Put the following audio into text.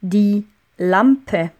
die Lampe.